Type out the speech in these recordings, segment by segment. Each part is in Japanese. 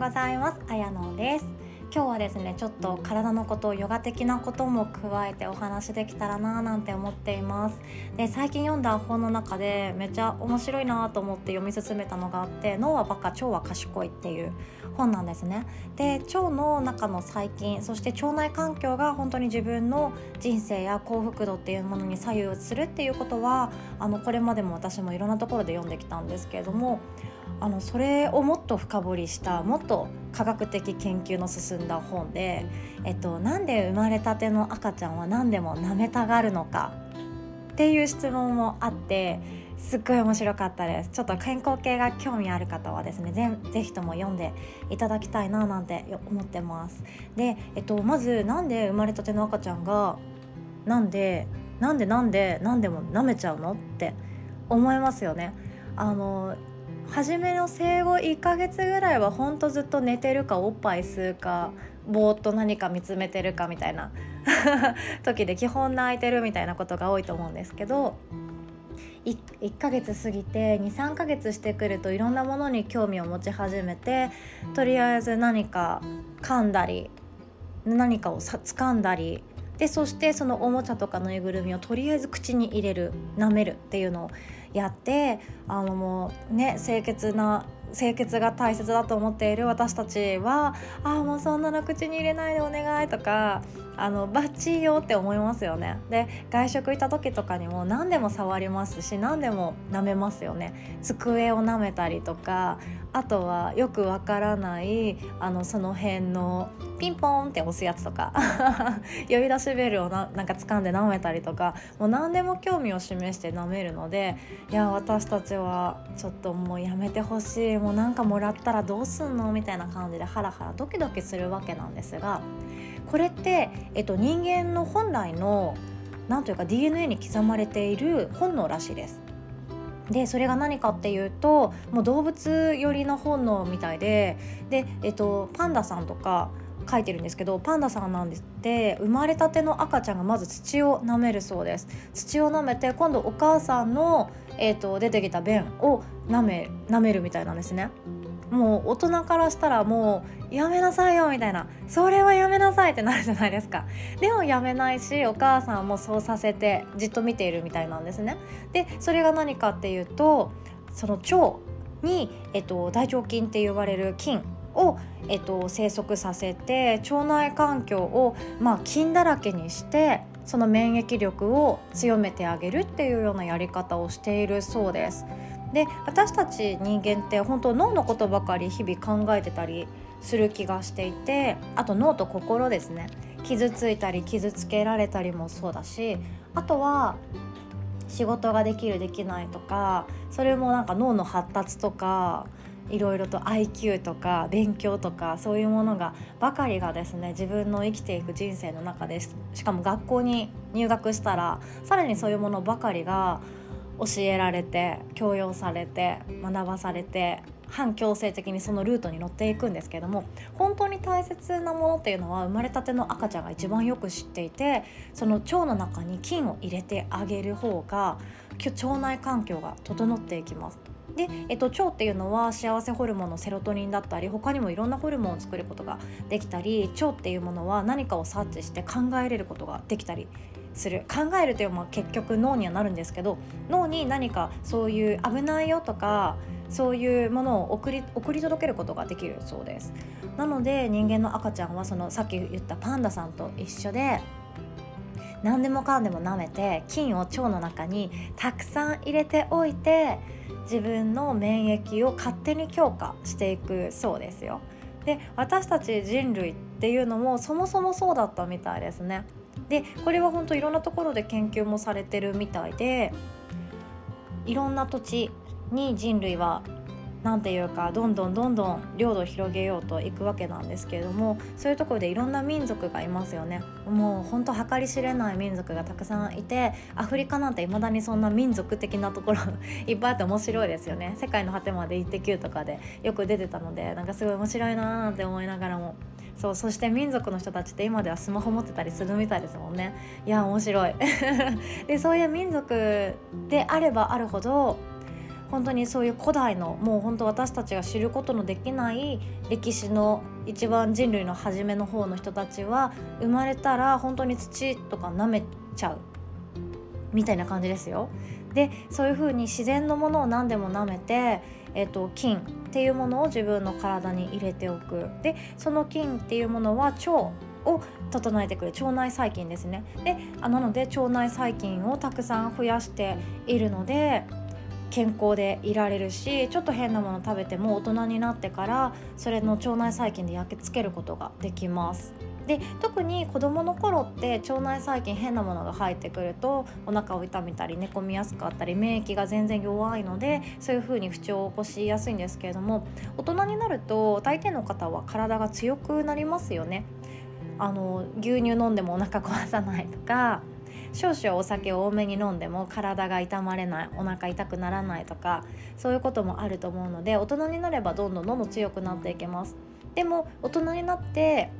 ございます。あやのです。今日はですねちょっと体のことヨガ的なことも加えてお話できたらななんて思っています。で最近読んだ本の中でめっちゃ面白いなと思って読み進めたのがあって脳はバカ腸は賢いっていう本なんですね。で腸の中の細菌そして腸内環境が本当に自分の人生や幸福度っていうものに左右するっていうことはあのこれまでも私もいろんなところで読んできたんですけれどもあのそれをもっと深掘りしたもっと科学的研究の進んだ本で、えっと、なんで生まれたての赤ちゃんは何でも舐めたがるのかっていう質問もあってすっごい面白かったです。ちょっと健康系が興味ある方はですねぜぜひとも読んでいただきたいななんて思ってます。で、えっと、まずなんで生まれたての赤ちゃんがなんでなんでなんでなんでも舐めちゃうのって思いますよね。あの初めの生後1ヶ月ぐらいはほんとずっと寝てるかおっぱい吸うかぼーっと何か見つめてるかみたいな 時で基本泣いてるみたいなことが多いと思うんですけど 1, 1ヶ月過ぎて23ヶ月してくるといろんなものに興味を持ち始めてとりあえず何か噛んだり何かをさ掴んだりでそしてそのおもちゃとかぬいぐるみをとりあえず口に入れる舐めるっていうのをやってあのもうね清潔な清潔が大切だと思っている私たちは「ああもうそんなの口に入れないでお願い」とか「あのバッチリよ」って思いますよね。で外食行った時とかにも何でも触りますし何でも舐めますよね。机を舐めたりとかあとはよくわからないあのその辺のピンポーンって押すやつとか 呼び出しベルをななんか掴んで舐めたりとかもう何でも興味を示して舐めるのでいや私たちはちょっともうやめてほしいもうなんかもらったらどうすんのみたいな感じでハラハラドキドキするわけなんですがこれって、えっと、人間の本来の何というか DNA に刻まれている本能らしいです。でそれが何かっていうともう動物寄りの本能みたいでで、えっと、パンダさんとか書いてるんですけどパンダさんなんですって生まれたての赤ちゃんがまず土を舐めるそうです。土を舐めて今度お母さんの、えーと、出てきた便を舐め舐めるみたいなんですね。もう大人からしたらもうやめなさいよみたいな。それはやめなさいってなるじゃないですか。でもやめないしお母さんもそうさせてじっと見ているみたいなんですね。でそれが何かっていうとその腸に、えっと、大腸菌って呼ばれる菌を、えっと、生息させて腸内環境を、まあ、菌だらけにしてその免疫力を強めてあげるっていうようなやり方をしているそうです。で私たち人間って本当脳のことばかり日々考えてたりする気がしていてあと脳と心ですね。傷ついたり傷つけられたりもそうだしあとは仕事ができるできないとかそれもなんか脳の発達とかいろいろと IQ とか勉強とかそういうものがばかりがですね自分の生きていく人生の中でしかも学校に入学したらさらにそういうものばかりが教えられて強要されて学ばされて反強制的にそのルートに乗っていくんですけども本当に大切なものっていうのは生まれたての赤ちゃんが一番よく知っていてその腸の中に菌を入れてあげる方が腸内環境が整っていきます。で、えっと、腸っていうのは幸せホルモンのセロトニンだったり他にもいろんなホルモンを作ることができたり腸っていうものは何かを察知して考えれることができたりする考えるというのは結局脳にはなるんですけど脳に何かそういう危ないよとかそういうものを送り送り届けることができるそうですなので人間の赤ちゃんはそのさっき言ったパンダさんと一緒で何でもかんでも舐めて菌を腸の中にたくさん入れておいて自分の免疫を勝手に強化していくそうですよ。で私たち人類っていうのもそもそもそうだったみたいですね。でこれは本当いろんなところで研究もされてるみたいでいろんな土地に人類は何て言うかどんどんどんどん領土を広げようといくわけなんですけれどもそういうところでいろんな民族がいますよね。もうほんと計り知れない民族がたくさんいてアフリカなんていまだにそんな民族的なところ いっぱいあって面白いですよね。世界の果てまで「イッテ Q!」とかでよく出てたのでなんかすごい面白いなーなんて思いながらも。そうそして民族の人たちって今ではスマホ持ってたりするみたいですもんね。いや面白い。でそういう民族であればあるほど本当にそういう古代のもう本当私たちが知ることのできない歴史の一番人類の初めの方の人たちは生まれたら本当に土とか舐めちゃうみたいな感じですよ。でそういう風に自然のものを何でも舐めて、えーと、菌っていうものを自分の体に入れておくでその菌っていうものは腸を整えてくる腸内細菌ですねであなので腸内細菌をたくさん増やしているので健康でいられるしちょっと変なもの食べても大人になってからそれの腸内細菌で焼き付けることができます。で特に子どもの頃って腸内細菌変なものが入ってくるとお腹を痛めたり寝込みやすかったり免疫が全然弱いのでそういう風に不調を起こしやすいんですけれども大人になると大抵の方は体が強くなりますよね。あの牛乳飲んでもお腹壊さないとか少々お酒を多めに飲んでも体が痛まれないお腹痛くならないとかそういうこともあると思うので大人になればどんどんどんどん強くなっていけます。でも大人になって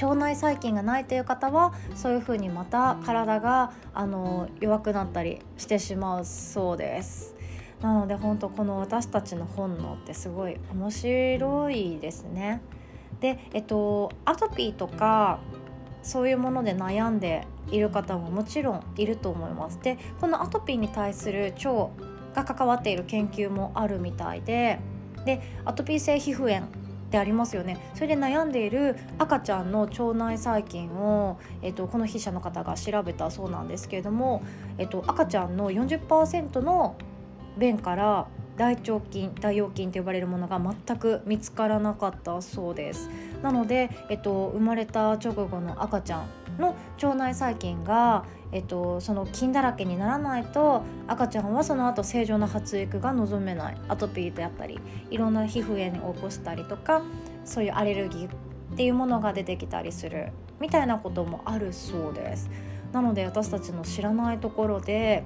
腸内細菌がないという方はそういうふうにまた体があの弱くなったりしてしまうそうです。なので本当この私たちの本能ってすごい面白いですね。でえっとアトピーとかそういうもので悩んでいる方ももちろんいると思います。でこのアトピーに対する腸が関わっている研究もあるみたいで。でアトピー性皮膚炎ってありますよね。それで悩んでいる赤ちゃんの腸内細菌を、えっと、この筆者の方が調べたそうなんですけれども、えっと、赤ちゃんの40%の便から大腸菌大腰菌と呼ばれるものが全く見つからなかったそうです。なので、えっと、生まれた直後の赤ちゃんの腸内細菌が、えっと、その菌だらけにならないと赤ちゃんはその後正常な発育が望めない。アトピーであったりいろんな皮膚炎を起こしたりとかそういうアレルギーっていうものが出てきたりする。みたいなこともあるそうです。なので私たちの知らないところで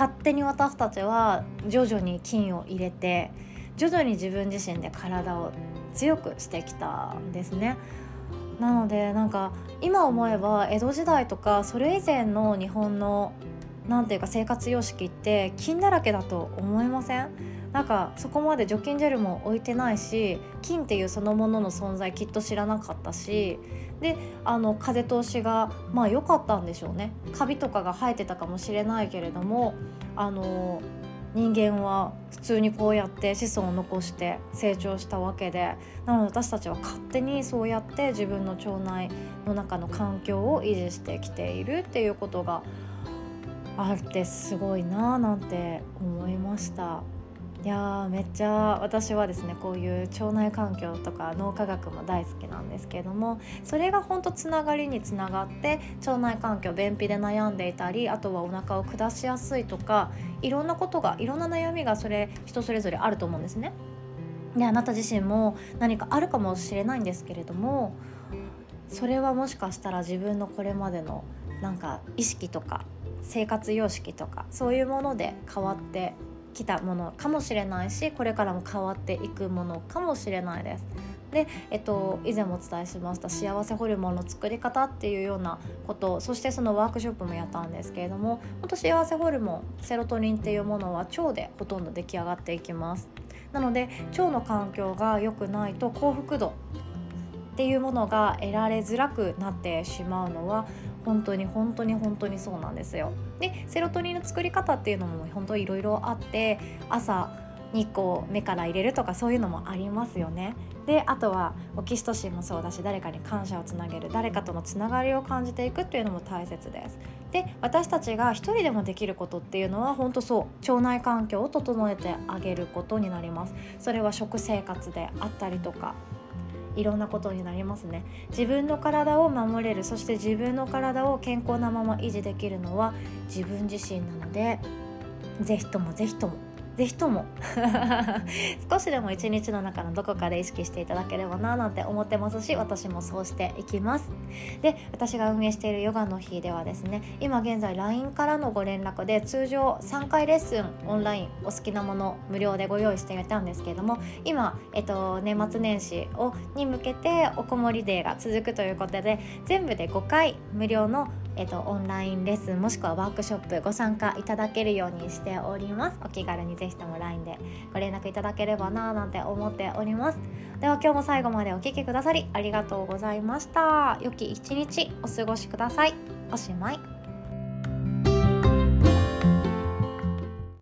勝手に私たちは徐々に菌を入れて徐々に自分自身で体を強くしてきたんですね。なのでなんか今思えば江戸時代とかそれ以前の日本の何ていうか生活様式って菌だらけだと思いません？なんかそこまで除菌ジェルも置いてないし菌っていうそのものの存在きっと知らなかったしであの風通しがまあ良かったんでしょうねカビとかが生えてたかもしれないけれどもあの人間は普通にこうやって子孫を残して成長したわけでなので私たちは勝手にそうやって自分の腸内の中の環境を維持してきているっていうことがあってすごいなあなんて思いました。いやめっちゃ私はですねこういう腸内環境とか脳科学も大好きなんですけれどもそれが本当つながりにつながって腸内環境便秘で悩んでいたりあとはお腹を下しやすいとかいろんなことがいろんな悩みがそれ人それぞれあると思うんですね。であなた自身も何かあるかもしれないんですけれどもそれはもしかしたら自分のこれまでのなんか意識とか生活様式とかそういうもので変わってきたものかもしれないしこれからも変わっていくものかもしれないです。で、えっと、以前もお伝えしました幸せホルモンの作り方っていうようなことそしてそのワークショップもやったんですけれども本当幸せホルモンセロトニンっていうものは腸でほとんど出来上がっていきますなので腸の環境が良くないと幸福度っていうものが得られづらくなってしまうのは本当に本当に本当にそうなんですよ。でセロトニンの作り方っていうのも本当いろいろあって朝日光目から入れるとかそういうのもありますよね。であとはオキシトシンもそうだし誰かに感謝をつなげる誰かとのつながりを感じていくっていうのも大切です。で私たちが一人でもできることっていうのは本当そう腸内環境を整えてあげることになります。それは食生活であったりとかいろんなことになりますね。自分の体を守れるそして自分の体を健康なまま維持できるのは自分自身なので是非とも是非ともぜひとも。少しでも一日の中のどこかで意識していただければななんて思ってますし私もそうしていきます。で私が運営しているヨガの日ではですね今現在 LINE からのご連絡で通常3回レッスンオンラインお好きなもの無料でご用意していたんですけれども今、えっと、年末年始をに向けておこもりデーが続くということで全部で5回無料のえっと、オンラインレッスンもしくはワークショップご参加いただけるようにしております。お気軽にぜひとも LINE でご連絡いただければななんて思っております。では今日も最後までお聴きくださりありがとうございました。良き一日お過ごしください。おしまい。